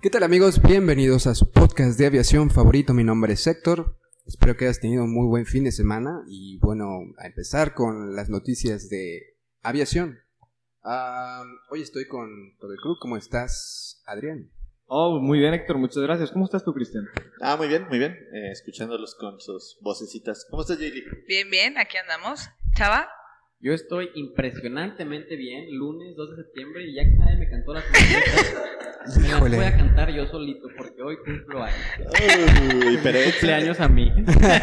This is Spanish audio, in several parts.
¿Qué tal amigos? Bienvenidos a su podcast de aviación favorito. Mi nombre es Héctor. Espero que hayas tenido un muy buen fin de semana y bueno, a empezar con las noticias de aviación. Hoy estoy con todo el club. ¿Cómo estás, Adrián? Oh, muy bien, Héctor, muchas gracias. ¿Cómo estás tú, Cristian? Ah, muy bien, muy bien. Eh, escuchándolos con sus vocecitas. ¿Cómo estás, Jaylee? Bien, bien, aquí andamos. Chava, Yo estoy impresionantemente bien, lunes 2 de septiembre, y ya que nadie me cantó las mañanitas, Híjole. voy a cantar yo solito, porque hoy cumplo años. Uy, pero Cumpleaños a mí.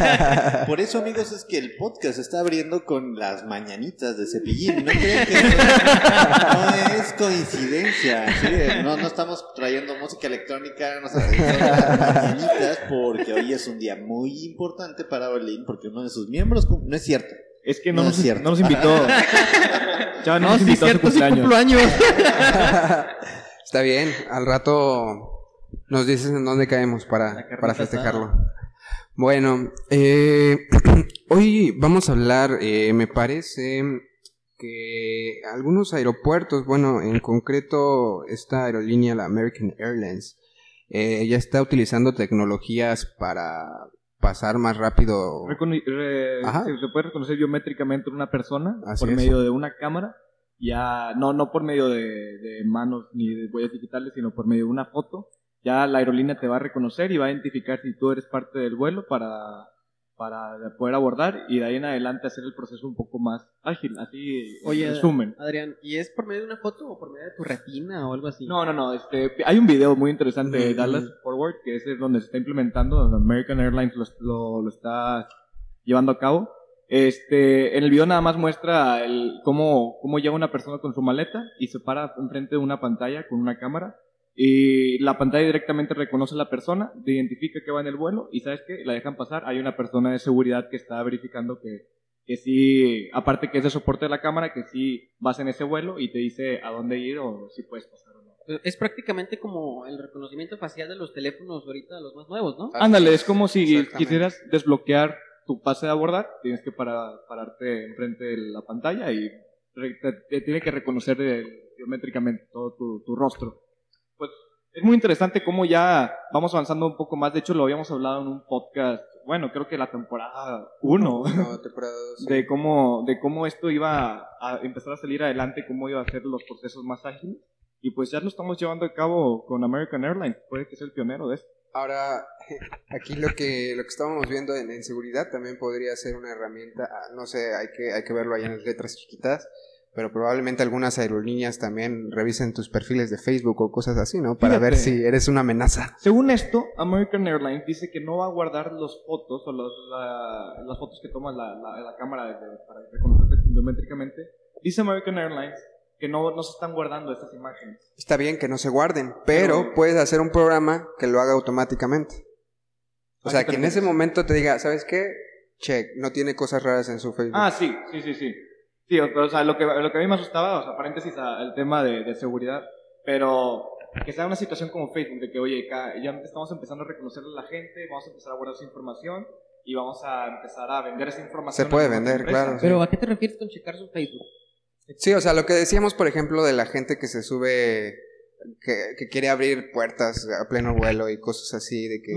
Por eso, amigos, es que el podcast está abriendo con las mañanitas de Cepillín. No crean que no es coincidencia. ¿sí? No, no estamos trayendo música electrónica, no estamos trayendo las mañanitas porque hoy es un día muy importante para Berlín porque uno de sus miembros... No es cierto. Es que no, No nos, es cierto. no nos invitó. Chava, no, No, nos sí, invitó a su cierto, sí cumpleaños. Está bien, al rato nos dices en dónde caemos para, para festejarlo. Bueno, eh, hoy vamos a hablar, eh, me parece que algunos aeropuertos, bueno, en concreto esta aerolínea, la American Airlines, eh, ya está utilizando tecnologías para pasar más rápido. Reconi- re- Ajá. se, se puede reconocer biométricamente una persona Así por es. medio de una cámara. Ya, no, no por medio de, de manos ni de huellas digitales, sino por medio de una foto. Ya la aerolínea te va a reconocer y va a identificar si tú eres parte del vuelo para, para poder abordar y de ahí en adelante hacer el proceso un poco más ágil. Así, Oye, en resumen. Adrián, ¿y es por medio de una foto o por medio de tu retina o algo así? No, no, no. Este, hay un video muy interesante de Mm. Dallas Forward, que ese es donde se está implementando, donde American Airlines lo, lo- lo está llevando a cabo. Este, en el video nada más muestra el, cómo, cómo llega una persona con su maleta y se para enfrente de una pantalla con una cámara. Y la pantalla directamente reconoce a la persona, te identifica que va en el vuelo y sabes que la dejan pasar. Hay una persona de seguridad que está verificando que, que sí, aparte que es de soporte de la cámara, que sí vas en ese vuelo y te dice a dónde ir o si puedes pasar o no. Es prácticamente como el reconocimiento facial de los teléfonos ahorita, los más nuevos, ¿no? Ándale, es como si quisieras desbloquear tu pase de abordar, tienes que para- pararte enfrente de la pantalla y re- te, te tiene que reconocer eh, biométricamente todo tu, tu rostro. Pues es muy interesante cómo ya vamos avanzando un poco más, de hecho lo habíamos hablado en un podcast, bueno, creo que la temporada 1, No, temporada dos. de cómo, de cómo esto iba a empezar a salir adelante, cómo iba a ser los procesos más ágiles. Y pues ya lo estamos llevando a cabo con American Airlines, puede que sea el pionero de esto. Ahora, aquí lo que lo que estábamos viendo en, en seguridad también podría ser una herramienta, ah, no sé, hay que, hay que verlo ahí en las letras chiquitas, pero probablemente algunas aerolíneas también revisen tus perfiles de Facebook o cosas así, ¿no? Para ver Fíjate. si eres una amenaza. Según esto, American Airlines dice que no va a guardar los fotos o los, la- las fotos que toma la, la- la cámara de- para reconocerte biométricamente. Dice American Airlines que no, no se están guardando estas imágenes. Está bien que no se guarden, pero Pero- puedes hacer un programa que lo haga automáticamente. O ¿A sea, que en ese momento te diga, ¿sabes qué? Check, no tiene cosas raras en su Facebook. Ah, sí, sí, sí, sí. Sí, o, o sea, lo que, lo que a mí me asustaba, o sea, paréntesis al tema de, de seguridad, pero que sea una situación como Facebook, de que, oye, ya estamos empezando a reconocer a la gente, vamos a empezar a guardar su información y vamos a empezar a vender esa información. Se puede vender, claro. Pero ¿a qué te refieres con checar su Facebook? Sí, o sea, lo que decíamos, por ejemplo, de la gente que se sube, que, que quiere abrir puertas a pleno vuelo y cosas así, de que...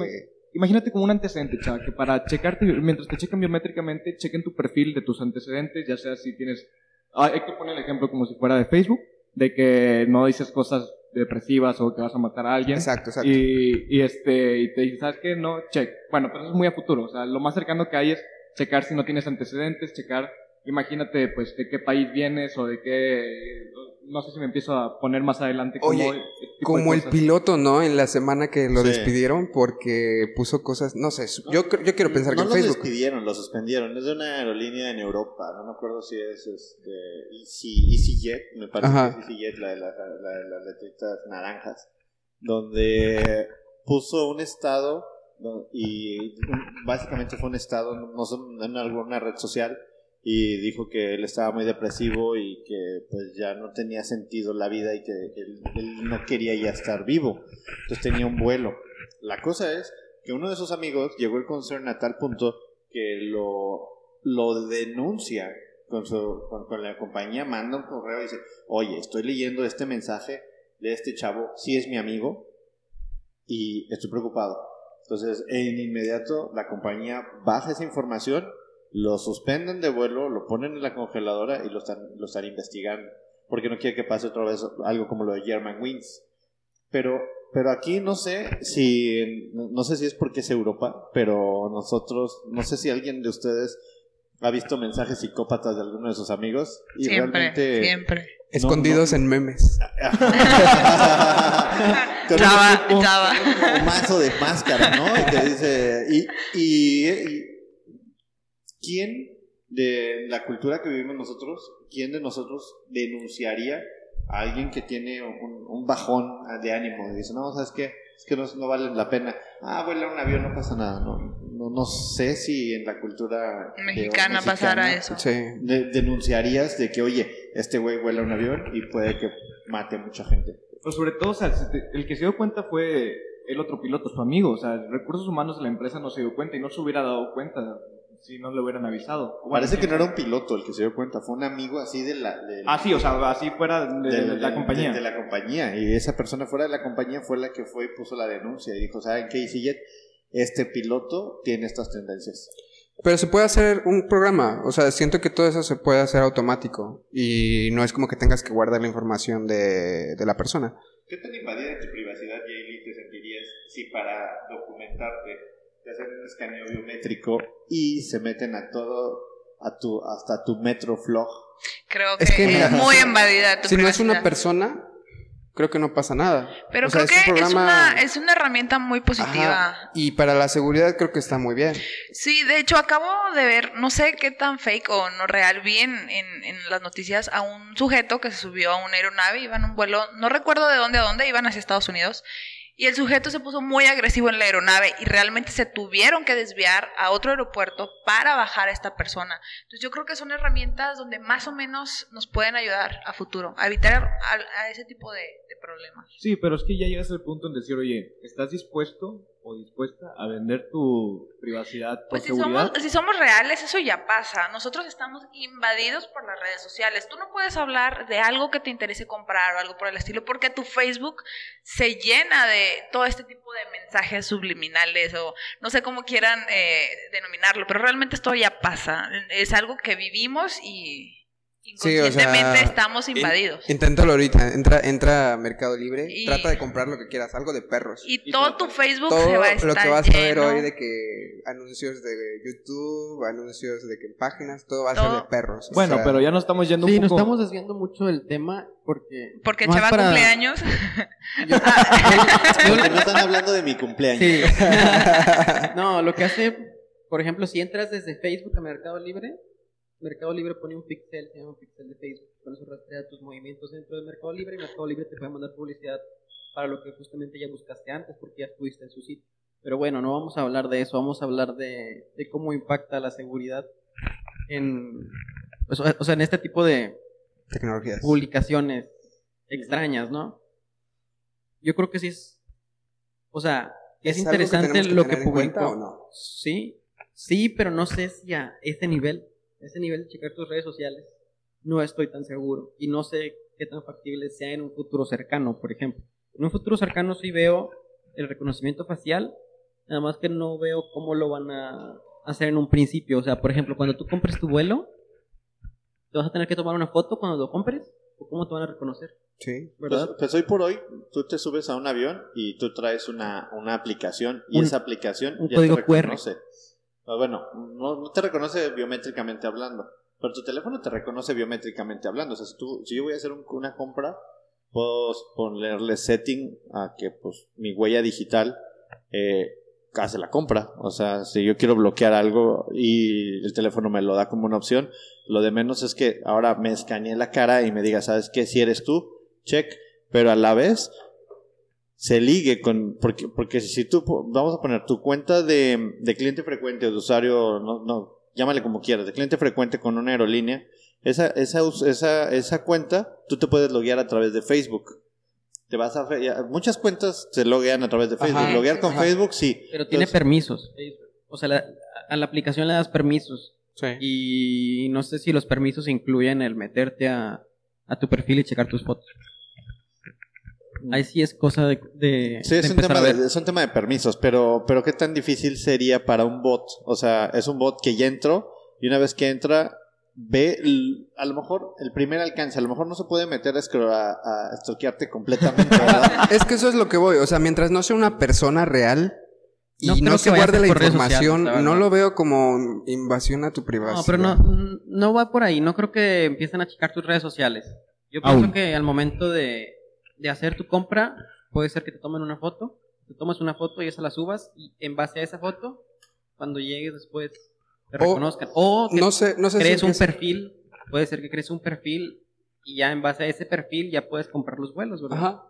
Imagínate como un antecedente, chava, que para checarte, mientras te chequen biométricamente, chequen tu perfil de tus antecedentes, ya sea si tienes... Ah, Héctor pone el ejemplo como si fuera de Facebook, de que no dices cosas depresivas o que vas a matar a alguien. Exacto, exacto. Y, y este, y te dice, ¿sabes qué? No, check. Bueno, pero eso es muy a futuro. O sea, lo más cercano que hay es checar si no tienes antecedentes, checar imagínate, pues, de qué país vienes o de qué... No sé si me empiezo a poner más adelante como, Oye, Como el piloto, ¿no? En la semana que lo Sí. despidieron porque puso cosas, no sé, su- yo, yo quiero pensar no que en los Facebook. despidieron, los suspendieron. Es de una aerolínea en Europa. No me acuerdo si es este, Easy, EasyJet. Me parece Ajá. que es EasyJet, la de las, la de las letritas naranjas. Donde puso un estado no, y básicamente fue un estado no sé, en alguna red social y dijo que él estaba muy depresivo y que pues ya no tenía sentido la vida y que él, él no quería ya estar vivo. Entonces tenía un vuelo. La cosa es que uno de sus amigos llegó el concern a tal punto que lo, lo denuncia con, su, con, con la compañía, manda un correo y dice, oye, estoy leyendo este mensaje de este chavo, sí es mi amigo y estoy preocupado. Entonces, en inmediato, la compañía baja esa información, lo suspenden de vuelo, lo ponen en la congeladora y lo están, lo están investigando. Porque no quiere que pase otra vez algo como lo de German Wings. Pero, pero aquí no sé si, no sé si es porque es Europa, pero nosotros, no sé si alguien de ustedes ha visto mensajes psicópatas de alguno de sus amigos. Y Siempre, realmente, siempre. Escondidos no. en memes. Chava, un- chava. un mazo de máscara, ¿no? Y que dice, y, y, y- ¿quién de la cultura que vivimos nosotros, quién de nosotros denunciaría a alguien que tiene un, un bajón de ánimo? Y dice, no, ¿sabes qué? Es que no, no vale la pena. Ah, vuela un avión, no pasa nada. No, no, no sé si en la cultura Mexicana pasara eso. Sí. de- denunciarías de que, oye, este güey vuela un avión y puede que mate a mucha gente. Pero sobre todo, o sea, el que se dio cuenta fue el otro piloto, su amigo. O sea, recursos humanos de la empresa no se dio cuenta y no se hubiera dado cuenta si no le hubieran avisado. Bueno, Parece que no era un piloto el que se dio cuenta, fue un amigo así de la... de- Ah, sí, o sea, así fuera de, de, de la compañía. de- de la compañía. Y esa persona fuera de la compañía fue la que fue y puso la denuncia y dijo, ¿saben qué, EasyJet? Este piloto tiene estas tendencias. Pero se puede hacer un programa, o sea, siento que todo eso se puede hacer automático y no es como que tengas que guardar la información de, de la persona. ¿Qué tan invadida tu privacidad, Jaylee, te sentirías si para documentarte te hacen un escaneo biométrico y se meten a todo, a tu, hasta tu Metroflog? Creo que Es es, que, mira, muy invadida tu Si no es una privacidad. persona, creo que no pasa nada. Pero O sea, creo es que un es, programa- una, es una herramienta muy positiva. Ajá, Y para la seguridad creo que está muy bien. Sí, de hecho acabo de ver, no sé qué tan fake o no real, vi en, en- en las noticias a un sujeto que se subió a una aeronave, iba en un vuelo, no recuerdo de dónde a dónde, iban hacia Estados Unidos, y el sujeto se puso muy agresivo en la aeronave y realmente se tuvieron que desviar a otro aeropuerto para bajar a esta persona. Entonces yo creo que son herramientas donde más o menos nos pueden ayudar a futuro, a evitar a, a ese tipo de, de problemas. Sí, pero es que ya llegas al punto en decir, oye, ¿estás dispuesto o dispuesta a vender tu privacidad Pues si seguridad? somos, si somos reales, eso ya pasa. Nosotros estamos invadidos por las redes sociales. Tú no puedes hablar de algo que te interese comprar o algo por el estilo, porque tu Facebook se llena de todo este tipo de mensajes subliminales o no sé cómo quieran eh, denominarlo, pero realmente esto ya pasa. Es algo que vivimos y Sí, o sea, inconscientemente estamos invadidos. Inténtalo ahorita, entra, entra a Mercado Libre, Y- trata de comprar lo que quieras, algo de perros. y y todo tu Facebook Todo se va a estar lo que vas a ver lleno. hoy de que anuncios de YouTube, anuncios de que páginas, todo va a ser de perros. o Bueno, sea, pero ya nos estamos yendo Sí, un nos poco... estamos desviando mucho del tema porque... Porque para- cumpleaños. Yo- Porque no están hablando de mi cumpleaños. Sí. no, lo que hace, por ejemplo, si entras desde Facebook a Mercado Libre, Mercado Libre pone un pixel, se llama un pixel de Facebook, con eso rastrea tus movimientos dentro de Mercado Libre y Mercado Libre te puede mandar publicidad para lo que justamente ya buscaste antes porque ya estuviste en su sitio. Pero bueno, no vamos a hablar de eso, vamos a hablar de, de cómo impacta la seguridad en, pues, o sea, en este tipo de, Tecnologías. publicaciones extrañas, ¿no? Yo creo que sí es, o sea, es, que interesante lo que publicó. o no? Sí, sí, pero no sé si a ese nivel, ese nivel de checar tus redes sociales, no estoy tan seguro y no sé qué tan factible sea en un futuro cercano, por ejemplo. En un futuro cercano sí veo el reconocimiento facial, nada más que no veo cómo lo van a hacer en un principio. O sea, por ejemplo, cuando tú compres tu vuelo, ¿te vas a tener que tomar una foto cuando lo compres? ¿O cómo te van a reconocer? Sí. ¿Verdad? Pues, pues hoy por hoy, tú te subes a un avión y tú traes una, una aplicación y Un- esa aplicación un ya código te QR. reconoce. Ah, Bueno, no, te reconoce biométricamente hablando, Pero tu teléfono te reconoce biométricamente hablando. O sea, si, si yo voy a hacer un- una compra, puedo ponerle setting a que pues mi huella digital eh, hace la compra. O sea, si yo quiero bloquear algo y el teléfono me lo da como una opción, lo de menos es que ahora me escaneé la cara y me diga, ¿sabes qué? Si eres tú, check. Pero a la vez se ligue con. Porque, porque si tú. Vamos a poner tu cuenta de, de cliente frecuente o de usuario, no, no, llámale como quieras, de cliente frecuente con una aerolínea, esa, esa, esa, esa cuenta tú te puedes loguear a través de Facebook. Te vas a. Muchas cuentas se loguean a través de Facebook. Ajá. Loguear con Ajá. Facebook, sí. Pero tiene Entonces, permisos. O sea, la- a la aplicación le das permisos. Sí. Y no sé si los permisos incluyen el meterte a, a tu perfil y checar tus fotos. Ahí sí es cosa de, de, Sí, de es un, tema a ver. de, es un tema de permisos, pero, pero ¿qué tan difícil sería para un bot? O sea, es un bot que ya entró y una vez que entra, ve, a lo mejor el primer alcance, a lo mejor no se puede meter a, a, a stalkearte completamente, ¿verdad? Es que eso es lo que voy. O sea, mientras no sea una persona real y No se guarde la información, sociales, la no lo veo como invasión a tu privacidad. No, pero no, no va por ahí. No creo que empiecen a checar tus redes sociales. Yo pienso Aún. que al momento de, de hacer tu compra, puede ser que te tomen una foto, te tomas una foto y esa la subas, y en base a esa foto, cuando llegues después, te O- reconozcan. O que No sé, no sé crees si un perfil, puede ser que crees un perfil y ya en base a ese perfil ya puedes comprar los vuelos, ¿verdad? Ajá.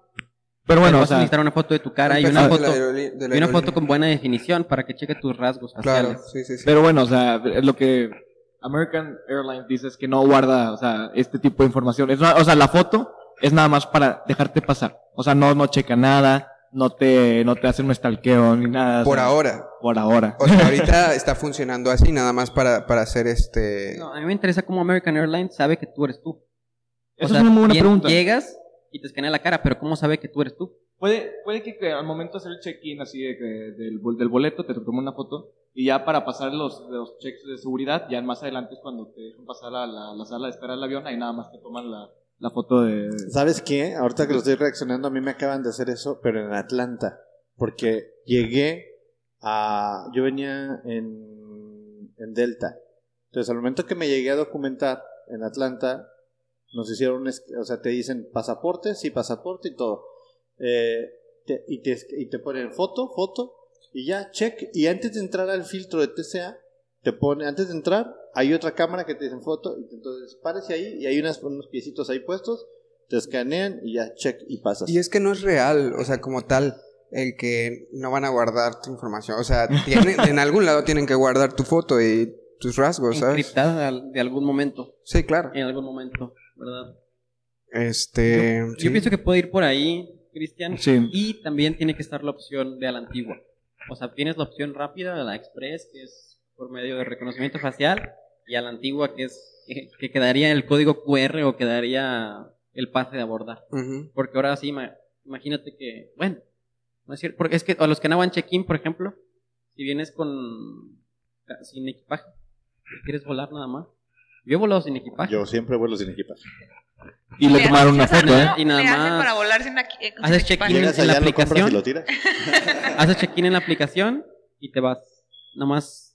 Pero bueno, o vas a sea, necesitar una foto de tu cara y Un una foto, de la aerolí- de la y una foto con buena definición para que cheque tus rasgos Claro, faciales. sí, sí, sí. pero bueno, o sea, lo que American Airlines dice es que no guarda, o sea, este tipo de información. Es una- o sea, la foto es nada más para dejarte pasar. O sea, no, no checa nada, no te, no te hacen un stalkeo ni nada. o Por sea, ahora. Por ahora. O sea, ahorita está funcionando así, nada más para, para hacer este... No, a mí me interesa cómo American Airlines sabe que tú eres tú. O Eso sea, es una muy buena pregunta. Llegas y te escanea la cara, pero ¿cómo sabe que tú eres tú? Puede, puede que, que al momento de hacer el check-in así de que- del, del boleto te tome una foto y ya para pasar los, los checks de seguridad, ya más adelante es cuando te dejan pasar a la, la sala de espera del avión, ahí nada más te toman la, la foto de... ¿Sabes qué? Ahorita que lo estoy reaccionando, a mí me acaban de hacer eso, pero en Atlanta. Porque llegué a. Yo venía en, en Delta. Entonces, al momento que me llegué a documentar en Atlanta, nos hicieron. O sea, te dicen pasaporte, sí, pasaporte y todo. Eh, y, te, y te ponen foto, foto, y ya, check. Y antes de entrar al filtro de TCA, te pone. Antes de entrar, hay otra cámara que te dicen foto, y entonces párese ahí, y hay unas, unos piecitos ahí puestos te escanean y ya check y pasas. Y es que no es real, o sea, como tal, el que no van a guardar tu información. O sea, tienen, en algún lado tienen que guardar tu foto y tus rasgos, ¿sabes? Encriptada de algún momento. Sí, claro. En algún momento, ¿verdad? Este... Yo, sí. yo pienso que puede ir por ahí, Cristian. Sí. Y también tiene que estar la opción de a la antigua. O sea, tienes la opción rápida, la express, que es por medio de reconocimiento facial, y a la antigua, que es que, que quedaría el código QR o quedaría el pase de abordar. Porque ahora sí, ma- imagínate que, bueno, no es cierto, porque es que a los que no van check-in, por ejemplo, si vienes con sin equipaje, quieres volar nada más. Yo he volado sin equipaje. Yo siempre vuelo sin equipaje. Y le tomaron una foto. ¿eh? Y nada más para volar sin, aquí- eh, sin haces check-in. En la lo y aplicación. lo tiras. Haces check-in en la aplicación y te vas. Nada más.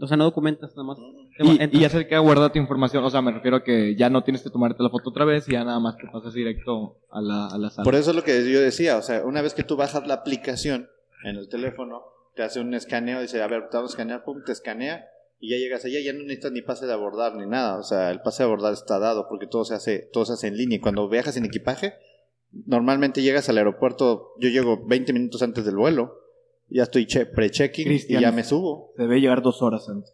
O sea, no documentas, nada más. Y, y ya se queda guardada tu información. O sea, me refiero a que ya no tienes que tomarte la foto otra vez y ya nada más te pasas directo a la, a la sala. Por eso es lo que yo decía, o sea, una vez que tú bajas la aplicación en el teléfono, te hace un escaneo, dice, a ver, te vamos a escanear, pum, te escanea y ya llegas allá, ya no necesitas ni pase de abordar ni nada, o sea, el pase de abordar está dado porque todo se hace, todo se hace en línea y cuando viajas en equipaje, normalmente llegas al aeropuerto, yo llego 20 minutos antes del vuelo, ya estoy che- pre-checking y ya me subo. Debe llegar dos horas antes.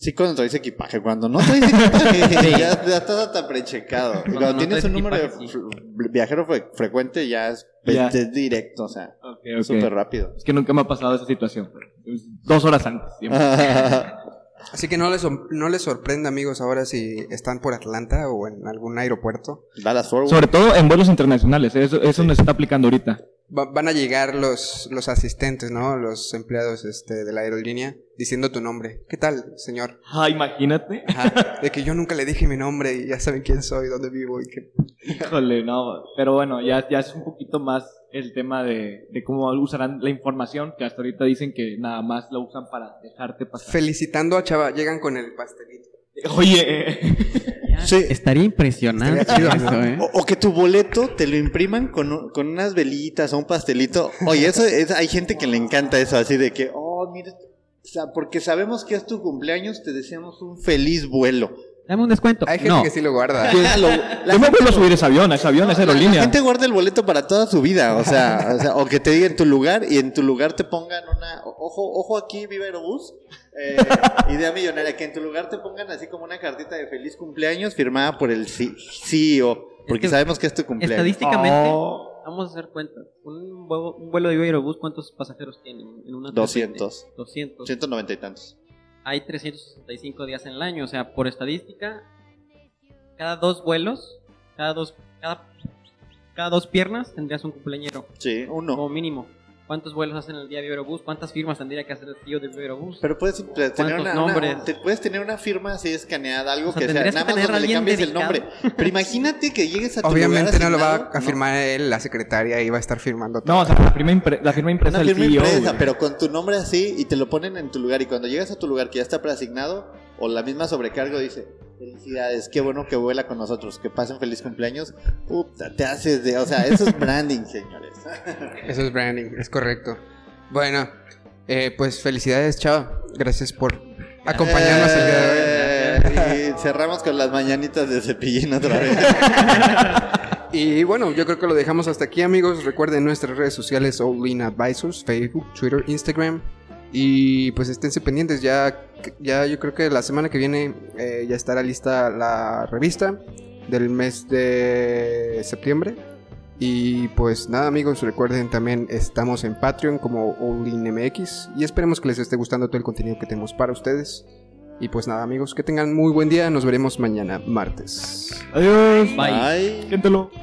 Sí, cuando traes equipaje, cuando no traes equipaje, ya, ya está tan prechecado. Cuando Cuando, no tienes un número de sí. viajero fre- frecuente, ya es, Ya. es directo, o sea, Ok, ok. súper rápido. Es que nunca me ha pasado esa situación. Dos horas antes. siempre. Así que no les, no les sorprenda, amigos, ahora si están por Atlanta o en algún aeropuerto. Dallas Forward. Sobre todo en vuelos internacionales. Eso, eso nos está aplicando ahorita. Va- van a llegar los, los asistentes, ¿no? Los empleados este, de la aerolínea diciendo tu nombre. ¿Qué tal, señor? Ah, imagínate. Ajá, de que yo nunca le dije mi nombre y ya saben quién soy, dónde vivo y qué. Híjole, no. Pero bueno, ya, ya es un poquito más el tema de, de cómo usarán la información, que hasta ahorita dicen que nada más la usan para dejarte pasar. Felicitando a Chava, llegan con el pastelito. Oye, Sí. Estaría impresionante Estaría chido, eso, ¿no? ¿eh? O, o que tu boleto te lo impriman con, un- con unas velitas o un pastelito. Oye, eso es, hay gente que le encanta eso, así de que, oh, mira, sea, porque sabemos que es tu cumpleaños, te deseamos un feliz vuelo. Dame un descuento. Hay gente no. que sí lo guarda. Lo- la yo me gente vuelvo a subir ese avión, ese avión, esa La aerolínea. gente guarda el boleto para toda su vida, o sea, o sea, o que te digan tu lugar y en tu lugar te pongan una, ojo, ojo aquí, viva Aerobús, eh, idea millonaria, que en tu lugar te pongan así como una cartita de feliz cumpleaños firmada por el CEO, porque que sabemos que es tu cumpleaños. Estadísticamente, Oh. vamos a hacer cuenta. Un vuelo, un vuelo de Aerobús, ¿cuántos pasajeros tiene? En una 200. 200. 190 y tantos. Hay 365 días en el año. O sea, por estadística, cada dos vuelos, cada dos, cada, cada dos piernas tendrías un cumpleañero. Sí, uno. Como mínimo. ¿Cuántos vuelos hacen el día de Aerobús? ¿Cuántas firmas tendría que hacer el tío de Aerobús? Pero puedes tener ¿Cuántos una, nombres? una- te puedes tener una firma así escaneada, algo O sea, que sea, nada que más donde le alguien cambies el dedicado. nombre. Pero imagínate que llegues a tu Obviamente lugar no lo va a ¿no? firmar él, la secretaria, y va a estar firmando todo. No, o sea, la firma, impre- la firma impresa Una del CEO. impresa, pero con tu nombre así y te lo ponen en tu lugar. Y cuando llegas a tu lugar que ya está preasignado, o la misma sobrecargo dice: Felicidades, qué bueno que vuela con nosotros, que pasen feliz cumpleaños. Puta, te haces de. O sea, eso es branding, señores. Eso es branding, es correcto. Bueno, eh, pues felicidades, chava. Gracias por acompañarnos el día de hoy. Eh, Y cerramos con las mañanitas de cepillín otra vez. Y bueno, yo creo que lo dejamos hasta aquí, amigos. Recuerden nuestras redes sociales: All In Advisors, Facebook, Twitter, Instagram. Y pues esténse pendientes. Ya, ya yo creo que la semana que viene eh, ya estará lista la revista del mes de septiembre. Y pues nada, amigos, recuerden también estamos en Patreon como All In MX. Y esperemos que les esté gustando todo el contenido que tenemos para ustedes. Y pues nada, amigos, que tengan muy buen día. Nos veremos mañana, martes. Adiós. Bye. Bye.